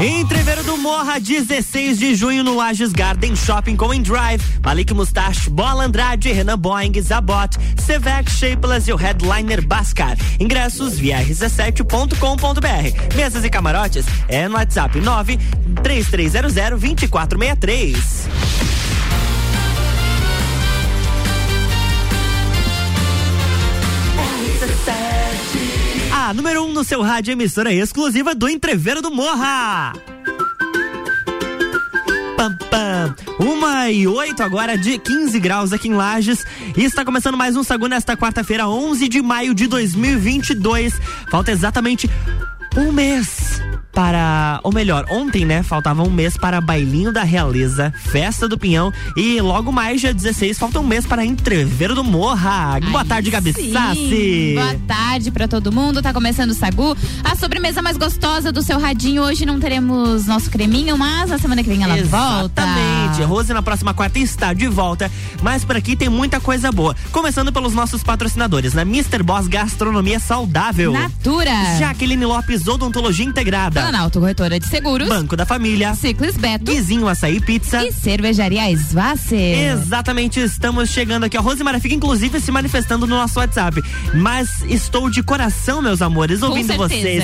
Entreveiro do Morra, 16 de junho no Lages Garden Shopping com Drive, Malik Mustache, Bola Andrade, Renan Boeing, Zabot, Sevec Shapeless e o headliner Bascar. Ingressos via r17.com.br. Mesas e camarotes é no WhatsApp 9 3300 2463. Número 1 um no seu rádio, emissora exclusiva do Entreveiro do Morra. Pam, pam. Uma e oito agora de 15 graus aqui em Lages. E está começando mais um Sagu nesta quarta-feira, 11 de maio de 2022. Falta exatamente um mês para, ou melhor, ontem, né, faltava um mês para Bailinho da Realeza, Festa do Pinhão e logo mais dia 16 falta um mês para Entreveiro do Morra. Ai, Boa tarde, Gabi sim. Sassi. Boa tarde para todo mundo. Tá começando o Sagu, a sobremesa mais gostosa do seu radinho. Hoje não teremos nosso creminho, mas na semana que vem ela Exatamente. volta. Exatamente. Rose na próxima quarta está de volta, mas por aqui tem muita coisa boa. Começando pelos nossos patrocinadores, na Mr. Boss Gastronomia Saudável. Natura. Jaqueline Lopes Odontologia Integrada. Planalto Corretora de Seguros. Banco da Família. Ciclis Beto. Vizinho Açaí Pizza. E Cervejaria Svasser. Exatamente, estamos chegando aqui. A Rosemara fica inclusive se manifestando no nosso WhatsApp. Mas estou de coração, meus amores, ouvindo vocês.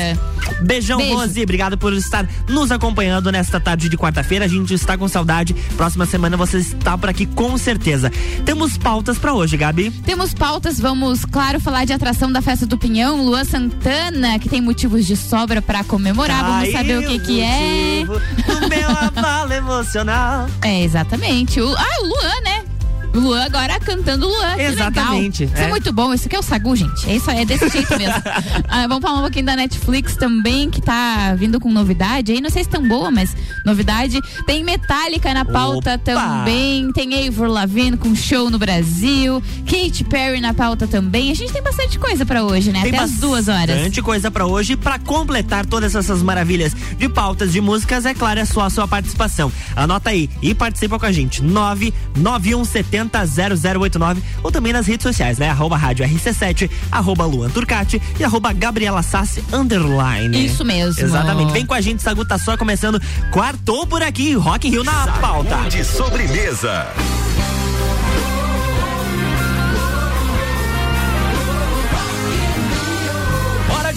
Beijão, Beijo. Rose. Obrigado por estar nos acompanhando nesta tarde de quarta-feira. A gente está com saudade. Próxima semana você está por aqui com certeza. Temos pautas para hoje, Gabi. Temos pautas. Vamos, claro, falar de atração da festa do Pinhão. Luan Santana, que tem motivos de sobra para comemorar. Vamos Ai, saber o que que é. O meu abalo emocional. É, exatamente. O, ah, o Luan, né? Luan agora cantando Luan. Exatamente. Isso é. é muito bom. Isso aqui é o Sagu, gente. É isso aí, é desse jeito mesmo. ah, vamos falar um pouquinho da Netflix também, que tá vindo com novidade aí. Não sei se tão boa, mas novidade. Tem Metallica na pauta Opa. também. Tem Eivor Lavigne com show no Brasil. Katy Perry na pauta também. A gente tem bastante coisa para hoje, né? Tem Até as duas horas. Bastante coisa para hoje. para completar todas essas maravilhas de pautas de músicas, é claro, é só a sua participação. Anota aí e participa com a gente. 99170 0089 ou também nas redes sociais, né? Arroba Rádio RC7, arroba Luan Turcati e arroba Gabriela Sassi underline. Isso mesmo. Exatamente. Vem com a gente, Sagu tá só começando. Quartou por aqui, Rock in Rio na pauta. De sobremesa.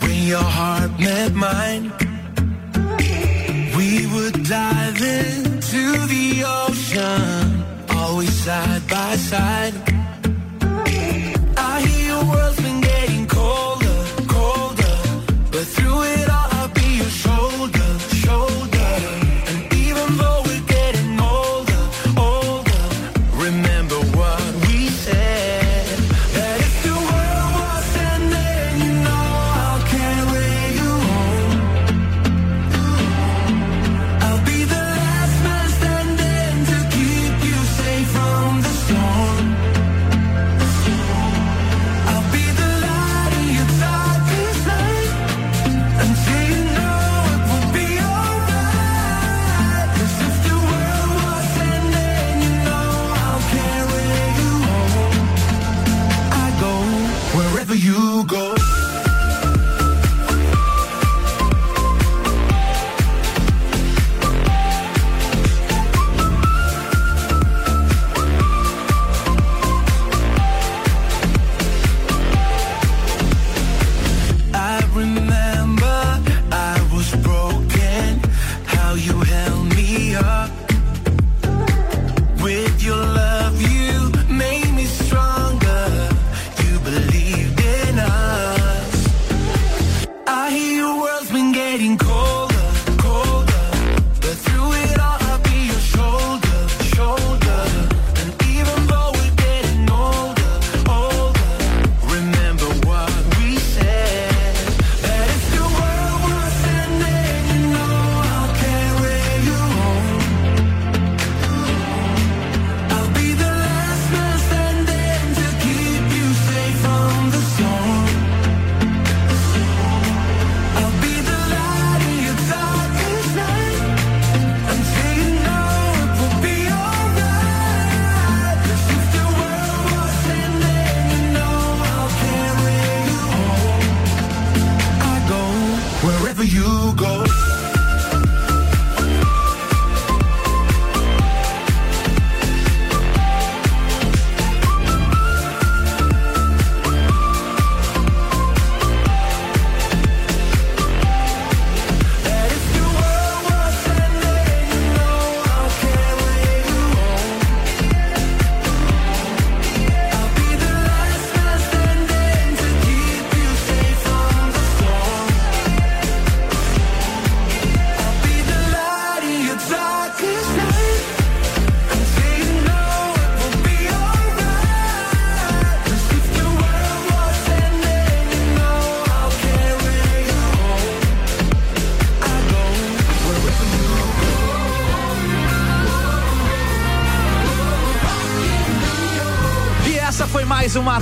When your heart met mine. We would dive into the ocean, always side by side.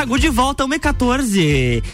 Sagu de volta, 1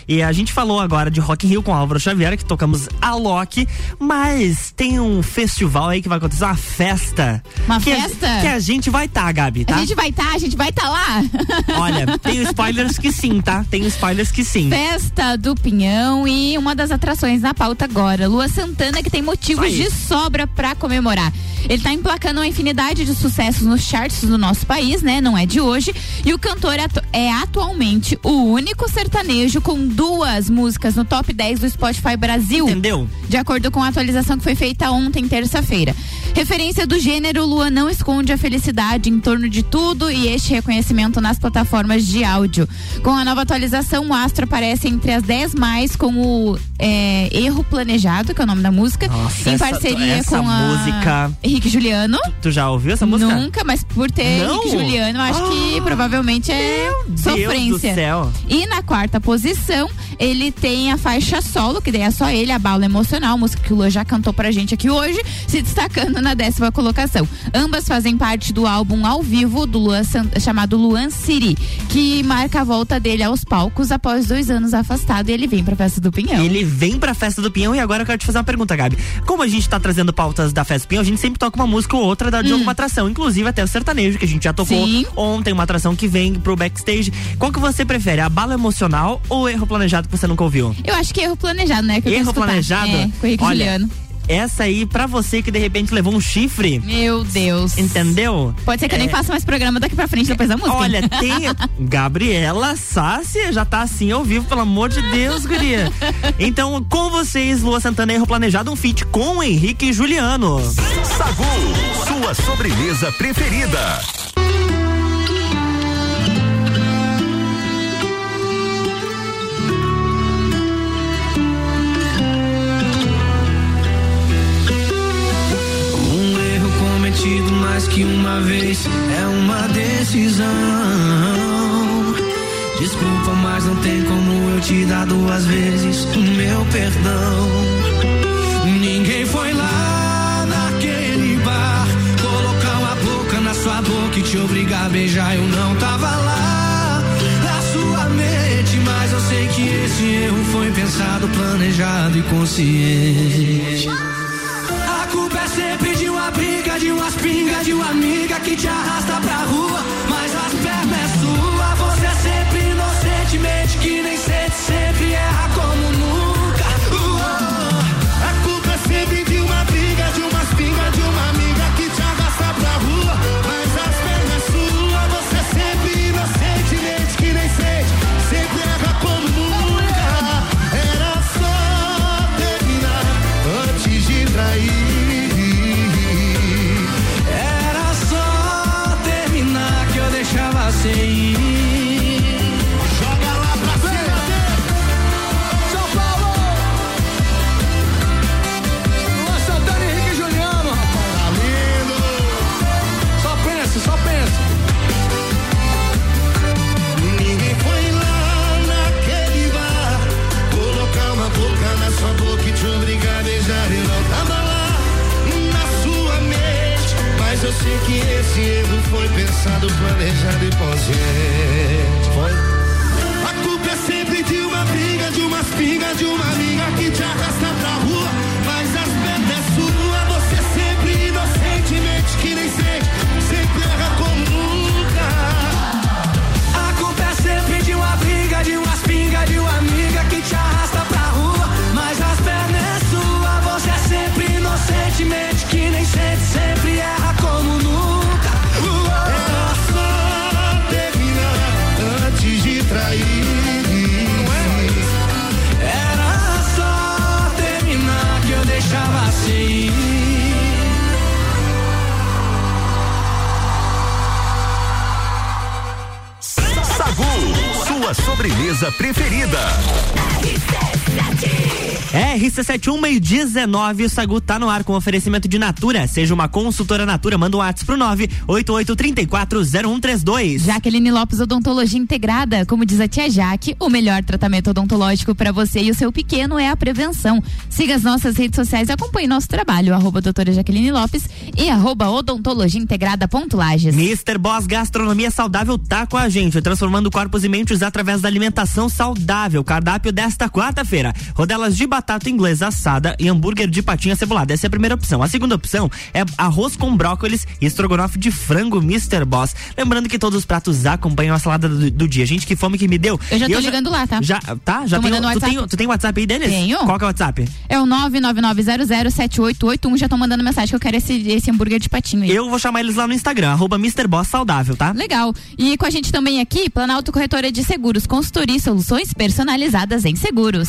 E a gente falou agora de Rock in Rio com Álvaro Xavier, que tocamos a Loki, mas tem um festival aí que vai acontecer, uma festa. Uma que festa? A, que a gente vai estar, tá, Gabi, tá? A gente vai estar, tá, a gente vai estar tá lá. Olha, tem spoilers que sim, tá? Tem spoilers que sim. Festa do Pinhão e uma das atrações na pauta agora, Lua Santana, que tem motivos de sobra para comemorar. Ele tá emplacando uma infinidade de sucessos nos charts do nosso país, né? Não é de hoje. E o cantor é atualmente o único sertanejo com duas músicas no top 10 do Spotify Brasil. Entendeu? De acordo com a atualização que foi feita ontem, terça-feira. Referência do gênero, Lua não esconde a felicidade em torno de tudo e este reconhecimento nas plataformas de áudio. Com a nova atualização, o Astro aparece entre as 10 mais com o é, Erro Planejado, que é o nome da música, Nossa, em parceria essa, essa com a música... Henrique Juliano. Tu já ouviu essa música? Nunca, mas por ter Não? Henrique Juliano, acho ah, que provavelmente é sofrência. Deus do céu. E na quarta posição, ele tem a faixa solo, que daí é só ele, a bala emocional, música que o Lua já cantou pra gente aqui hoje, se destacando na décima colocação. Ambas fazem parte do álbum ao vivo do Luan, chamado Luan City, que marca a volta dele aos palcos após dois anos afastado e ele vem pra festa do Pinhão. Ele vem pra festa do Pinhão e agora eu quero te fazer uma pergunta, Gabi. Como a gente tá trazendo pautas da festa do Pinhão, a gente sempre toca uma música ou outra de hum. alguma atração, inclusive até o sertanejo, que a gente já tocou Sim. ontem, uma atração que vem pro backstage. Qual que você prefere, a bala emocional ou erro planejado que você nunca ouviu? Eu acho que erro planejado, né? erro planejado? É, com o Olha, Juliano essa aí pra você que de repente levou um chifre. Meu Deus. Entendeu? Pode ser que eu nem é. faça mais programa daqui pra frente depois da música. Olha, tem. Gabriela Sassi já tá assim ao vivo, pelo amor de Deus, guria. Então, com vocês, Lua Santana Erro Planejado, um feat com Henrique e Juliano. Sagu, sua sobremesa preferida. Vez é uma decisão. Desculpa, mas não tem como eu te dar duas vezes o meu perdão. Ninguém foi lá naquele bar colocar uma boca na sua boca e te obrigar a beijar. Eu não tava lá na sua mente, mas eu sei que esse erro foi pensado, planejado e consciente. De umas pingas, de uma amiga que te arrasta pra rua. Pensado, planejado e consciente. Sobremesa preferida. RC71 meio 19, o Sagu tá no ar com oferecimento de Natura. Seja uma consultora Natura, manda um WhatsApp pro 988340132. Jaqueline Lopes Odontologia Integrada. Como diz a tia Jaque, o melhor tratamento odontológico para você e o seu pequeno é a prevenção. Siga as nossas redes sociais e acompanhe nosso trabalho, arroba doutora Jaqueline Lopes e arroba odontologia integrada ponto Lages. Mr. Boss Gastronomia Saudável tá com a gente, transformando corpos e mentes através da alimentação saudável. Cardápio desta quarta-feira: rodelas de batata inglesa assada e hambúrguer de patinha cebolada. Essa é a primeira opção. A segunda opção é arroz com brócolis e estrogonofe de frango Mr. Boss. Lembrando que todos os pratos acompanham a salada do, do dia. Gente, que fome que me deu. Eu já tô ligando lá, tá? Já, tá? Já Tô tem, tu, tem, tu tem WhatsApp aí deles? Tenho. Qual que é o WhatsApp? É o 999007881. Já tô mandando mensagem que eu quero esse, esse hambúrguer de patinho aí. Eu vou chamar eles lá no Instagram, arroba Mr. Boss Saudável, tá? Legal. E com a gente também aqui, Planalto Corretora de Seguros, consultoria e soluções personalizadas em seguros.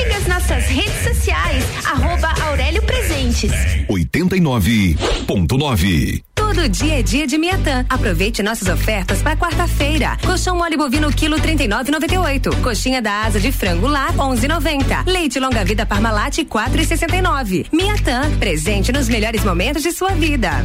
Siga as nossas redes sociais, arroba Aurélio Presentes. 89.9. Todo dia é dia de Miatã. Aproveite nossas ofertas para quarta-feira. Colchão mole bovino quilo 39,98. Coxinha da asa de frango lá 11,90. Leite longa vida Parmalat 4,69. Miatã, presente nos melhores momentos de sua vida.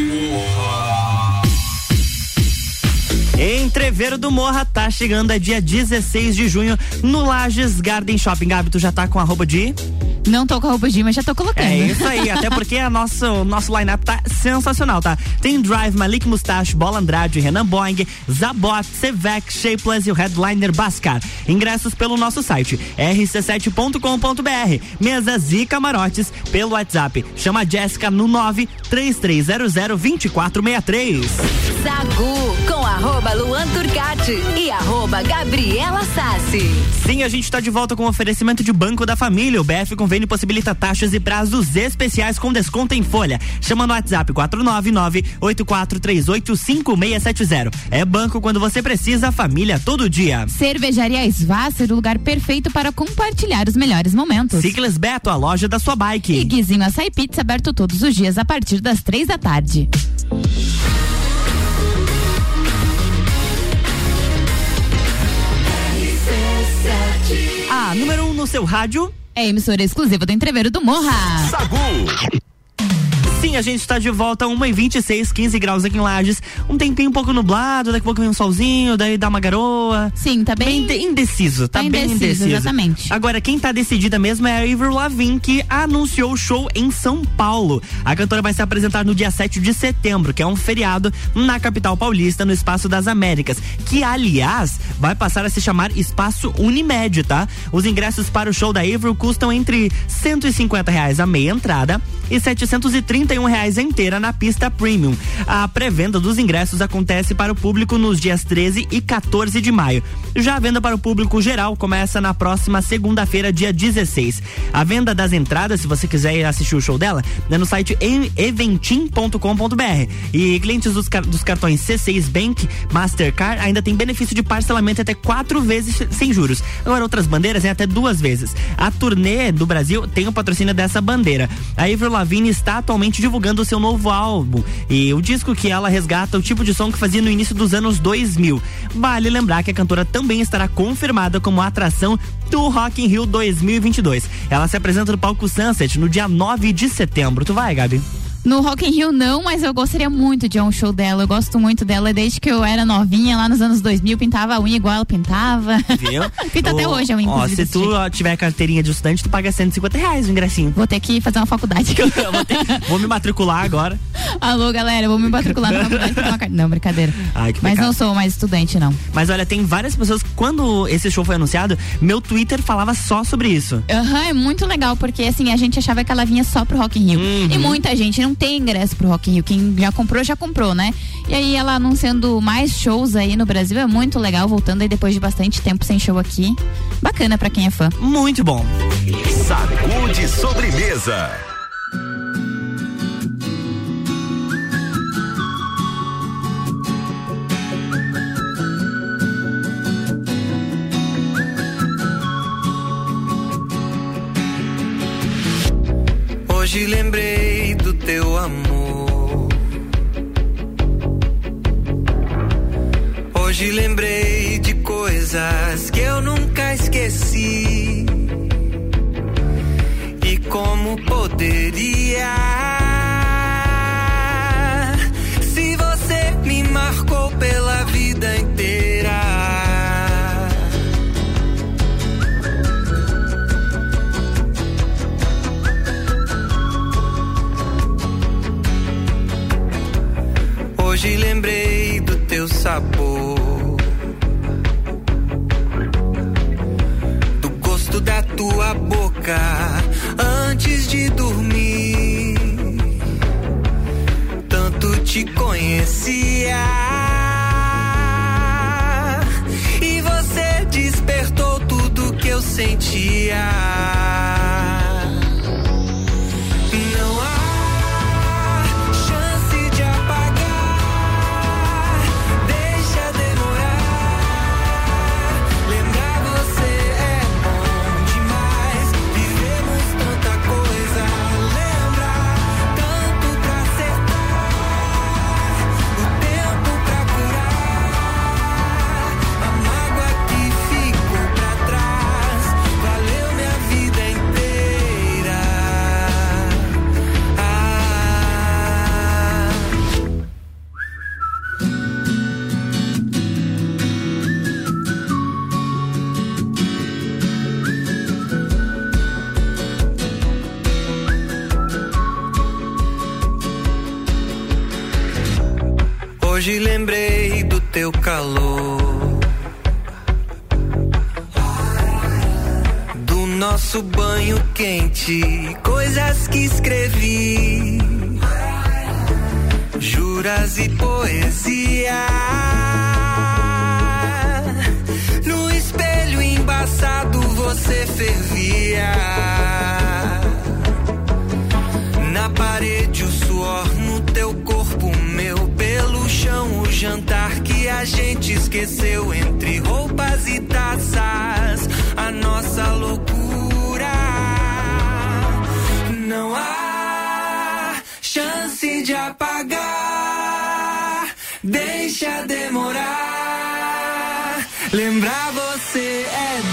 Entreveiro do Morra tá chegando, é dia 16 de junho, no Lages Garden Shopping. Gabi, tu já tá com a roupa de. Não tô com a roupa de, mas já tô colocando. É isso aí, até porque a nosso, nosso line-up tá sensacional, tá? Tem Drive, Malik Mustache, Bola Andrade, Renan Boing, Zabot, Sevec, Shapeless e o headliner Bascar. Ingressos pelo nosso site rc7.com.br. Mesas e camarotes pelo WhatsApp. Chama a Jéssica no 93300 2463. Sagu com arroba Luan Turcati e arroba Gabriela Sassi. Sim, a gente está de volta com oferecimento de Banco da Família. O BF Convênio possibilita taxas e prazos especiais com desconto em folha. Chama no WhatsApp 499-8438-5670. É banco quando você precisa, família todo dia. Cervejaria Svasser, o lugar perfeito para compartilhar os melhores momentos. Ciclis Beto, a loja da sua bike. E Guizinho Açaí Pizza aberto todos os dias a partir das três da tarde. A número 1 um no seu rádio. É emissora exclusiva do Entreveiro do Morra. Sagu. Sim, a gente está de volta, 1h26, 15 graus aqui em Lages. Um tempinho um pouco nublado, daqui a pouco vem um solzinho, daí dá uma garoa. Sim, tá bem. Bem indeciso, tá, Tá bem indeciso, indeciso. exatamente. Agora, quem tá decidida mesmo é a Avril Lavigne, que anunciou o show em São Paulo. A cantora vai se apresentar no dia 7 de setembro, que é um feriado na capital paulista, no Espaço das Américas, que aliás vai passar a se chamar Espaço Unimed, tá? Os ingressos para o show da Avril custam entre 150 reais a meia entrada e 731 reais a inteira na pista premium. A pré-venda dos ingressos acontece para o público nos dias 13 e 14 de maio. Já a venda para o público geral começa na próxima segunda-feira, dia 16. A venda das entradas, se você quiser ir assistir o show dela, é no site eventim.com.br. E clientes dos, car- dos cartões C6 Bank, Mastercard ainda tem benefício de parcelamento até quatro vezes sem juros. Agora, outras bandeiras é até duas vezes. A turnê do Brasil tem o patrocínio dessa bandeira. A Avril Lavigne está atualmente divulgando seu novo álbum e o disco que ela resgata o tipo de som que fazia no início dos anos 2000. Vale lembrar que a cantora também estará confirmada como atração do Rock in Rio 2022. Ela se apresenta no palco Sunset no dia 9 de setembro. Tu vai, Gabi? No Rock in Rio não, mas eu gostaria muito de um show dela. Eu gosto muito dela desde que eu era novinha, lá nos anos 2000, pintava a unha igual ela pintava. Viu? Pinta até Ô, hoje a unha, Ó, se tu ó, tiver carteirinha de estudante, tu paga 150 reais o ingressinho. Vou ter que fazer uma faculdade. Vou me matricular agora. Alô, galera, vou me matricular na faculdade ter Não, brincadeira. Ai, que Mas não sou mais estudante, não. Mas olha, tem várias pessoas. Quando esse show foi anunciado, meu Twitter falava só sobre isso. Aham, é muito legal, porque assim, a gente achava que ela vinha só pro Rock in Rio. Uhum. E muita gente não tem ingresso pro Rock in Rio. Quem já comprou, já comprou, né? E aí ela anunciando mais shows aí no Brasil é muito legal, voltando aí depois de bastante tempo sem show aqui. Bacana pra quem é fã. Muito bom. Sacude sobremesa. Hoje lembrei teu amor. Hoje lembrei de coisas que eu nunca esqueci. E como poderia? sabor do gosto da tua boca antes de dormir. Tanto te conhecia e você despertou tudo que eu sentia. hoje lembrei do teu calor. Do nosso banho quente, coisas que escrevi. Juras e poesia. No espelho embaçado você fervia. Na parede jantar que a gente esqueceu entre roupas e taças. A nossa loucura. Não há chance de apagar. Deixa demorar. Lembrar você é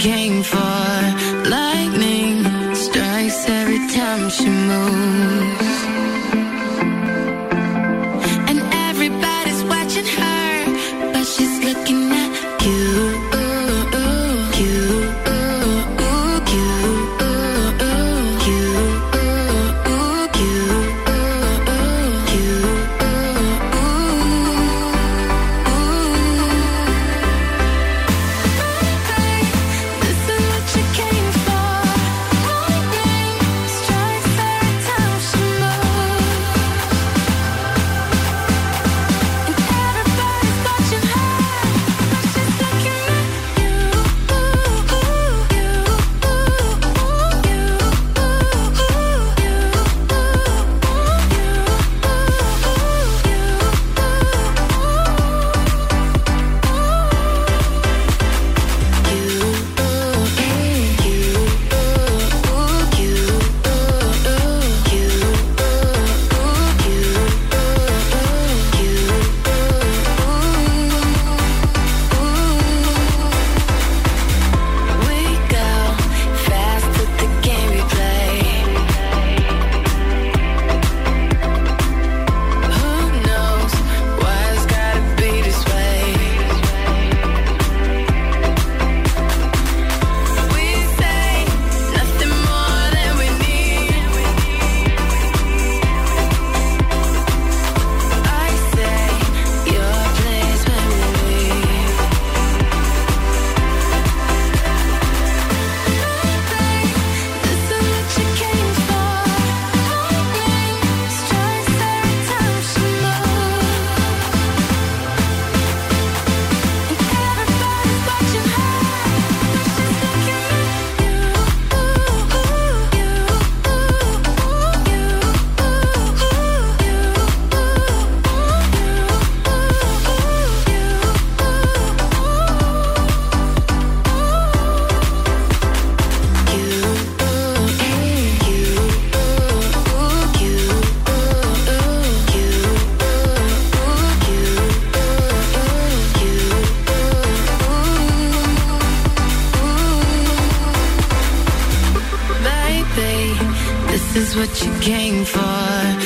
came from what you came for.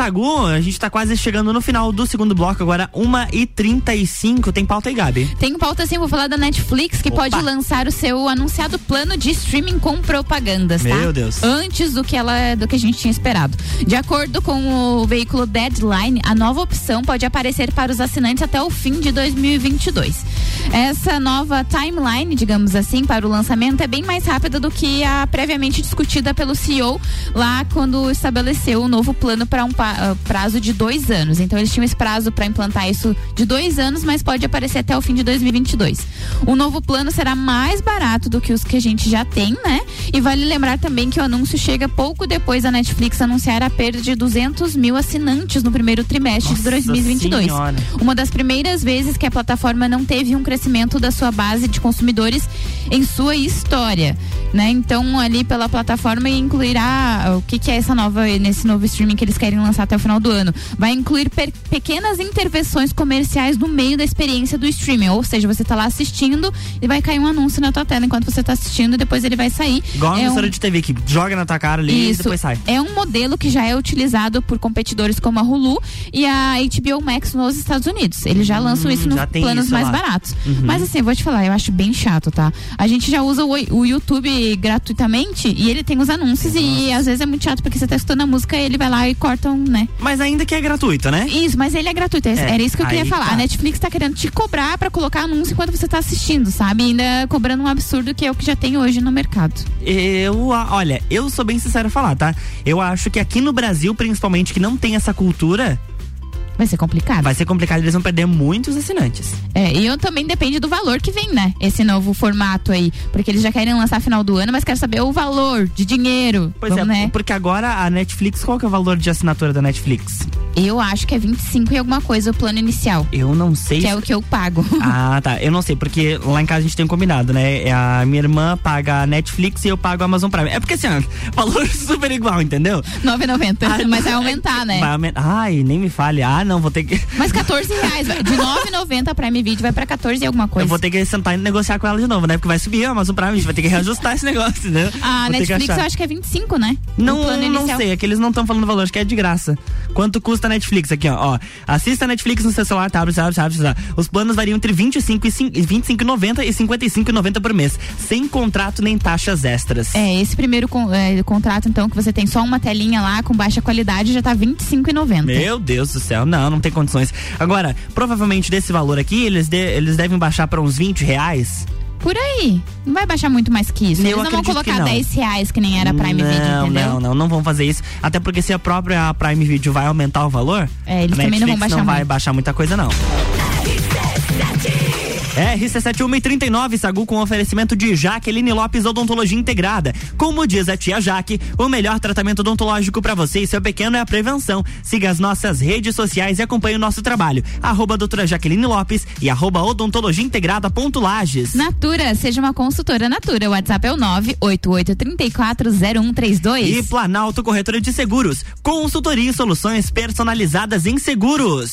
Sagu, a gente tá quase chegando no final do segundo bloco, agora 1h35. Tem pauta aí, Gabi? Tem pauta assim, vou falar da Netflix, que Opa. pode lançar o seu anunciado plano de streaming com propagandas, tá? Meu Deus. Antes do que ela do que a gente tinha esperado. De acordo com o veículo Deadline, a nova opção pode aparecer para os assinantes até o fim de 2022. Essa nova timeline, digamos assim, para o lançamento é bem mais rápida do que a previamente discutida pelo CEO lá quando estabeleceu o novo plano para um ah, prazo de dois anos. Então eles tinham esse prazo para implantar isso de dois anos, mas pode aparecer até o fim de 2022. O novo plano será mais barato do que os que a gente já tem, né? E vale lembrar também que o anúncio chega pouco depois da Netflix anunciar a perda de 200 mil assinantes no primeiro trimestre de 2022. Senhora. Uma das primeiras vezes que a plataforma não teve um crescimento da sua base de consumidores em sua história, né? Então ali pela plataforma incluirá o que, que é essa nova nesse novo streaming que eles querem lançar até o final do ano. Vai incluir pequenas intervenções comerciais no meio da experiência do streaming, ou seja, você tá lá assistindo e vai cair um anúncio na tua tela enquanto você tá assistindo, e depois ele vai sair. Igual É um- emissora de TV que joga na tua cara ali e isso. depois sai. É um modelo que já é utilizado por competidores como a Hulu e a HBO Max nos Estados Unidos. Eles já lançam isso nos Hum, já tem planos isso mais lá. baratos. Uhum. Mas assim, eu vou te falar, eu acho bem chato, tá? A gente já usa o, o YouTube gratuitamente e ele tem os anúncios e às vezes é muito chato porque você tá escutando a música e ele vai lá e corta um, né? Mas ainda que é gratuito, né? Isso, mas ele é gratuito. é- É, Era isso que eu queria falar. tá. A Netflix tá querendo te cobrar pra colocar anúncio enquanto você tá assistindo, sabe? Ainda cobrando um absurdo que é o que já tem hoje no mercado. Eu, olha, eu sou bem sincero a falar, tá? Eu acho que aqui no Brasil, principalmente, que não tem essa cultura, Vai ser complicado. vai ser complicado, eles vão perder muitos assinantes. É, e eu também depende do valor que vem, né? Esse novo formato aí. Porque eles já querem lançar final do ano, mas quero saber o valor de dinheiro. Pois Vamos, é, né? porque agora a Netflix, qual que é o valor de assinatura da Netflix? Eu acho que é 25 e alguma coisa o plano inicial. Eu não sei. Que se- é o que eu pago. Ah, tá. Eu não sei, porque lá em casa a gente tem um combinado, né? É A minha irmã paga a Netflix e eu pago a Amazon Prime. É porque assim, ó, valor super igual, entendeu? 9,90. mas vai aumentar, né? Vai aumentar. Ai, nem me fale. Ah, não, vou ter que. Mas 14 reais. vai. De 9,90 a Prime Video vai pra 14 e alguma coisa. Eu vou ter que sentar e negociar com ela de novo, né? Porque vai subir a Amazon Prime, a gente vai ter que reajustar esse negócio, né? A Vou que Netflix eu acho que é 25, né? Não, não sei, é que eles não estão falando o valor, acho que é de graça. Quanto custa a Netflix aqui, ó? ó assista a Netflix no seu celular, tablet, tablet, tablet, tablet. Os planos variam entre 25 e cin- 25,90 e 55,90 por mês, sem contrato nem taxas extras. É, esse primeiro con- é, contrato, então, que você tem só uma telinha lá com baixa qualidade, já tá R$25,90. Meu Deus do céu, não, não tem condições. Agora, provavelmente desse valor aqui, eles, de- eles devem baixar para uns 20 reais. Por aí. Não vai baixar muito mais que isso. Eu Eles não vão colocar não. 10 reais que nem era a Prime Video, não, entendeu? não, não, não vão fazer isso. Até porque se a própria Prime Video vai aumentar o valor, É, eles a também não vão baixar não vai muito. baixar muita coisa, não. RC7139 Sagu com oferecimento de Jaqueline Lopes Odontologia Integrada. Como diz a tia Jaque, o melhor tratamento odontológico para você e seu pequeno é a prevenção. Siga as nossas redes sociais e acompanhe o nosso trabalho. Arroba doutora Jaqueline Lopes e arroba odontologia integrada ponto Lages. Natura, seja uma consultora Natura. O WhatsApp é o 988340132. E Planalto Corretora de Seguros. Consultoria e soluções personalizadas em seguros.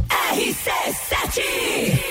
RC7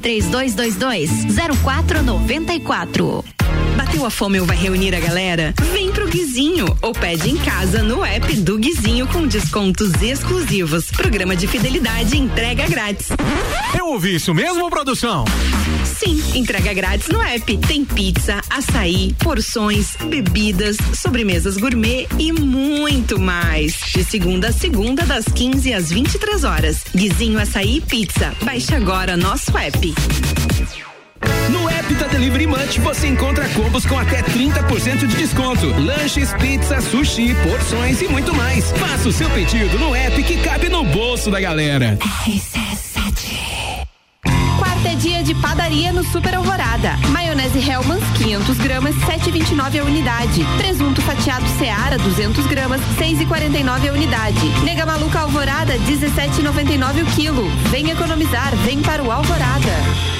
3222 0494. Bateu a fome ou vai reunir a galera? Vem pro Guizinho ou pede em casa no app do Guizinho com descontos exclusivos. Programa de fidelidade e entrega grátis. Eu ouvi isso mesmo, produção? Sim, entrega grátis no app. Tem pizza, açaí, porções, bebidas, sobremesas gourmet e muito mais. De segunda a segunda, das 15 às 23 horas. Guizinho Açaí e Pizza. Baixe agora nosso app. No app da Delivery Munch você encontra combos com até 30% de desconto. Lanches, pizza, sushi, porções e muito mais. Faça o seu pedido no app que cabe no bolso da galera. É de padaria no Super Alvorada. Maionese Hellmann's 500 gramas 7,29 a unidade. Presunto fatiado Seara 200 gramas 6,49 a unidade. Nega Maluca Alvorada 17,99 o quilo. Vem economizar, vem para o Alvorada.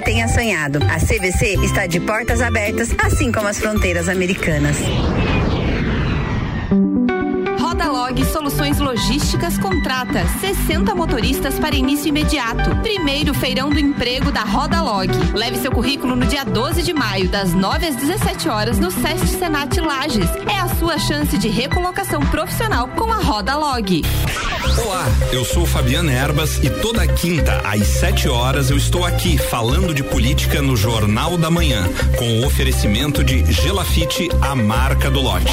tenha sonhado. A CVC está de portas abertas, assim como as fronteiras americanas. Rodalog Soluções Logísticas contrata 60 motoristas para início imediato. Primeiro feirão do emprego da Rodalog. Leve seu currículo no dia 12 de maio, das 9 às 17 horas, no Sesc Senat Lages. É a sua chance de recolocação profissional com a Rodalog. Olá, eu sou Fabiana Erbas e toda quinta às 7 horas eu estou aqui falando de política no Jornal da Manhã, com o oferecimento de Gelafite, a marca do lote.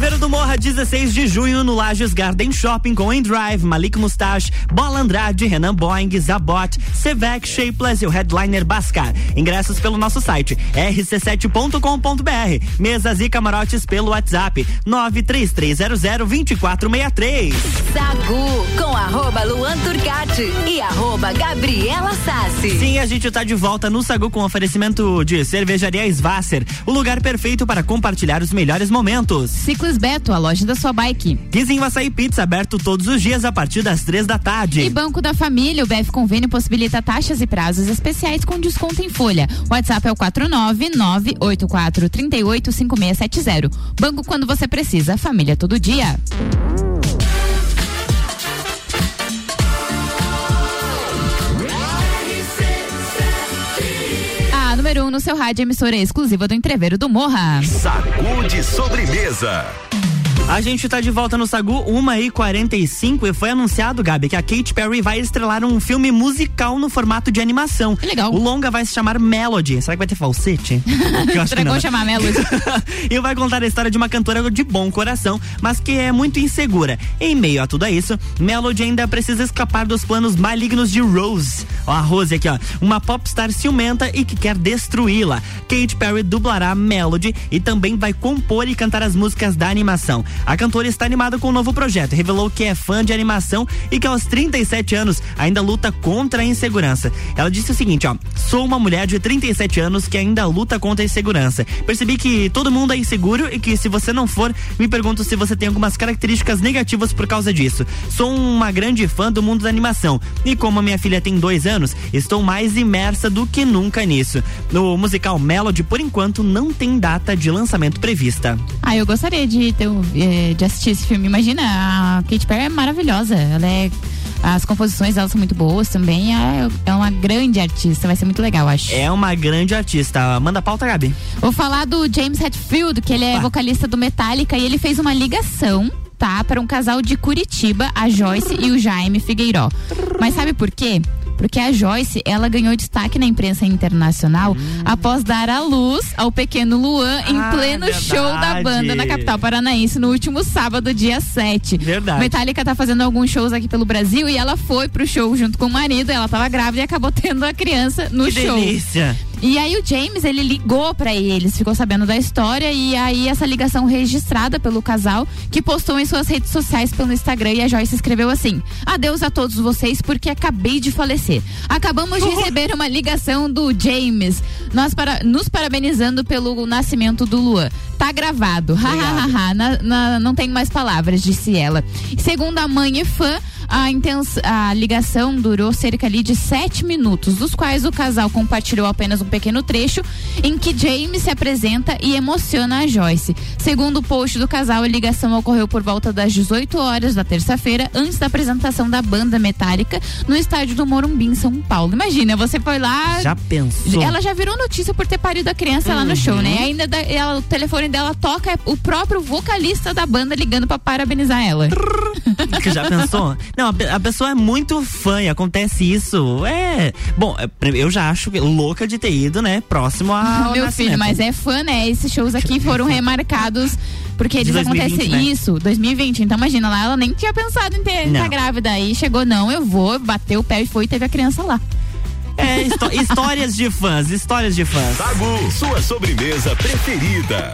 Entreveiro do Morra Ocorra 16 de junho no Lages Garden Shopping com Endrive, Malik Mustache, Bola Andrade, Renan Boeing, Zabot, Sevec, Shapeless e o headliner Bascar. Ingressos pelo nosso site rc7.com.br. Mesas e camarotes pelo WhatsApp 933002463. Sagu com arroba Luan Turcati e arroba Gabriela Sassi. Sim, a gente tá de volta no Sagu com oferecimento de cervejaria Svasser, o lugar perfeito para compartilhar os melhores momentos. Beto, a loja da sua bike. Guizinho Açaí Pizza, aberto todos os dias a partir das três da tarde. E Banco da Família, o BF Convênio possibilita taxas e prazos especiais com desconto em folha. WhatsApp é o 49984385670. Banco quando você precisa, família todo dia. No seu rádio, emissora exclusiva do Entreveiro do Morra. Sacude sobremesa. A gente tá de volta no Sagu, 1 e 45 e foi anunciado, Gabi, que a Katy Perry vai estrelar um filme musical no formato de animação. Que legal. O longa vai se chamar Melody. Será que vai ter falsete? Eu acho que não. Dragão chamar Melody. e vai contar a história de uma cantora de bom coração, mas que é muito insegura. Em meio a tudo isso, Melody ainda precisa escapar dos planos malignos de Rose. Ó, a Rose aqui, ó. Uma popstar ciumenta e que quer destruí-la. Katy Perry dublará Melody e também vai compor e cantar as músicas da animação. A cantora está animada com um novo projeto. Revelou que é fã de animação e que aos 37 anos ainda luta contra a insegurança. Ela disse o seguinte, ó: "Sou uma mulher de 37 anos que ainda luta contra a insegurança. Percebi que todo mundo é inseguro e que se você não for, me pergunto se você tem algumas características negativas por causa disso. Sou uma grande fã do mundo da animação e como a minha filha tem dois anos, estou mais imersa do que nunca nisso. No musical Melody, por enquanto, não tem data de lançamento prevista. Ah, eu gostaria de ter um, de assistir esse filme. Imagina, a Katy Perry é maravilhosa. Ela é as composições dela são muito boas também. É, é uma grande artista, vai ser muito legal, acho. É uma grande artista. Manda pauta, Gabi. Vou falar do James Hetfield, que ele é vocalista do Metallica e ele fez uma ligação tá para um casal de Curitiba, a Joyce e o Jaime Figueiró. Mas sabe por quê? Porque a Joyce, ela ganhou destaque na imprensa internacional após dar à luz ao pequeno Luan em Ah, pleno verdade. show da banda na capital paranaense no último sábado, dia 7. Verdade. Metallica tá fazendo alguns shows aqui pelo Brasil e ela foi pro show junto com o marido, ela tava grávida e acabou tendo a criança no que show. delícia. E aí o James, ele ligou pra eles, ficou sabendo da história e aí essa ligação registrada pelo casal, que postou em suas redes sociais pelo Instagram e a Joyce escreveu assim: "Adeus a todos vocês porque acabei de falecer. Acabamos de receber uma ligação do James, nós para, nos parabenizando pelo nascimento do Luan. Tá gravado. Ha, ha, ha, ha. Na- na- não tenho mais palavras", disse ela. Segundo a mãe e fã, a, a ligação durou cerca ali de sete minutos, dos quais o casal compartilhou apenas um pequeno trecho em que James se apresenta e emociona a Joyce. Segundo o post do casal, a ligação ocorreu por volta das 18 horas da terça-feira, antes da apresentação da banda metálica no estádio do Morumbi, em São Paulo. Imagina, você foi lá. Já pensou? Ela já virou notícia por ter parido a criança lá no show, né? E ainda da- ela- o telefone dela toca é o próprio vocalista da banda ligando pra parabenizar ela. Já pensou? Não, a, a pessoa é muito fã e acontece isso. É. Bom, é, eu já acho que louca de ter ido, né? Próximo ao. Meu filho, mas é fã, né? Esses shows aqui foram remarcados porque eles 2020, acontecem né? isso, 2020. Então imagina lá, ela nem tinha pensado em ter Não. tá grávida aí, chegou não, eu vou, bateu o pé e foi e teve a criança lá. É, histó- histórias de fãs, histórias de fãs. Sagu, sua sobremesa preferida.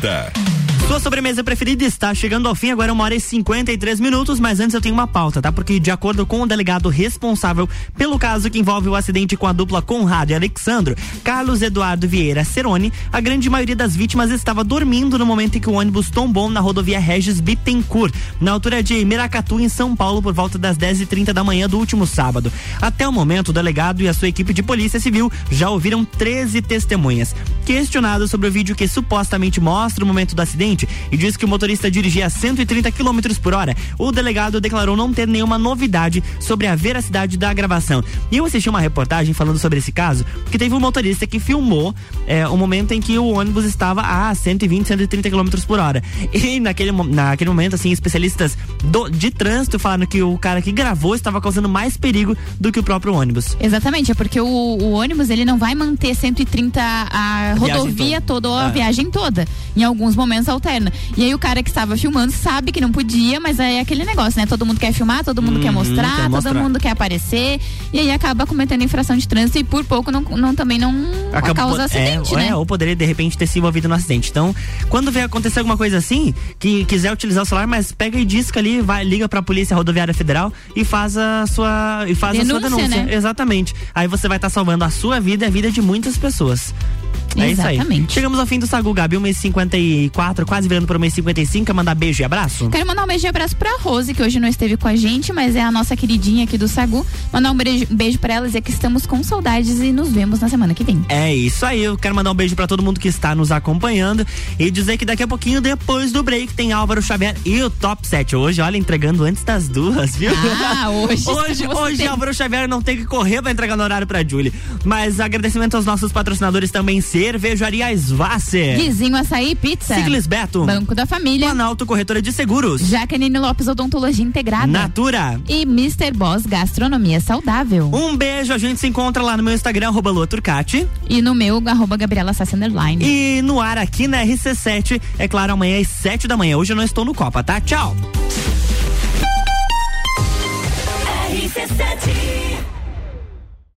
Preferida. Sobremesa preferida está chegando ao fim, agora uma hora e 53 minutos, mas antes eu tenho uma pauta, tá? Porque de acordo com o delegado responsável pelo caso que envolve o acidente com a dupla Conrado e Alexandro, Carlos Eduardo Vieira Ceroni, a grande maioria das vítimas estava dormindo no momento em que o ônibus tombou na rodovia Regis Bittencourt, na altura de Miracatu, em São Paulo, por volta das 10 e 30 da manhã do último sábado. Até o momento, o delegado e a sua equipe de polícia civil já ouviram 13 testemunhas. Questionado sobre o vídeo que supostamente mostra o momento do acidente e diz que o motorista dirigia a 130 km por hora, o delegado declarou não ter nenhuma novidade sobre a veracidade da gravação. E eu assisti uma reportagem falando sobre esse caso, que teve um motorista que filmou é, o momento em que o ônibus estava a 120, 130 km por hora. E naquele, naquele momento, assim, especialistas do- de trânsito falaram que o cara que gravou estava causando mais perigo do que o próprio ônibus. Exatamente, é porque o, o ônibus ele não vai manter 130 a viagem rodovia toda, ou a Ah. viagem toda. Em alguns momentos alterna. E aí o cara que estava filmando sabe que não podia, mas é aquele negócio, né? Todo mundo quer filmar, todo mundo quer Uhum, mostrar, quer todo mostrar. mundo quer aparecer. E aí acaba cometendo infração de trânsito e por pouco não, não também não causa acidente, é, né? é, ou poderia de repente ter se envolvido no acidente. Então, quando vem acontecer alguma coisa assim, que quiser utilizar o celular, mas pega e disca ali, vai, liga pra Polícia Rodoviária Federal e faz a sua e faz a sua Denúncia, denúncia. né? Exatamente. Aí você vai estar salvando a sua vida e a vida de muitas pessoas. É isso aí. Exatamente. Chegamos ao fim do Sagu, Gabi, 1h54, quase virando para 1h55. Quer mandar beijo e abraço? Quero mandar um beijo e abraço pra Rose, que hoje não esteve com a gente, mas é a nossa queridinha aqui do Sagu. Mandar um beijo, beijo pra ela, dizer que estamos com saudades e nos vemos na semana que vem. É isso aí, eu quero mandar um beijo pra todo mundo que está nos acompanhando e dizer que daqui a pouquinho, depois do break, tem Álvaro Xavier e o Top 7. Hoje, olha, entregando antes das duas, viu? Ah, hoje hoje, hoje tem- Álvaro Xavier não tem que correr pra entregar no horário pra Julie. Mas agradecimento aos nossos patrocinadores também, Cervejaria Svasser. Guizinho Açaí Pizza. Ciclis Beto. Banco da Família. Planalto Corretora de Seguros. Jaqueline Lopes Odontologia Integrada. Natura. E Mr. Boss Gastronomia Saudável. Um beijo, a gente se encontra lá no meu Instagram, arroba Lua Turcati. E no meu, arroba Gabriela Sassi Underline. E no ar aqui na RC7, é claro, amanhã às 7 da manhã. Hoje eu não estou no Copa, tá? Tchau. RC7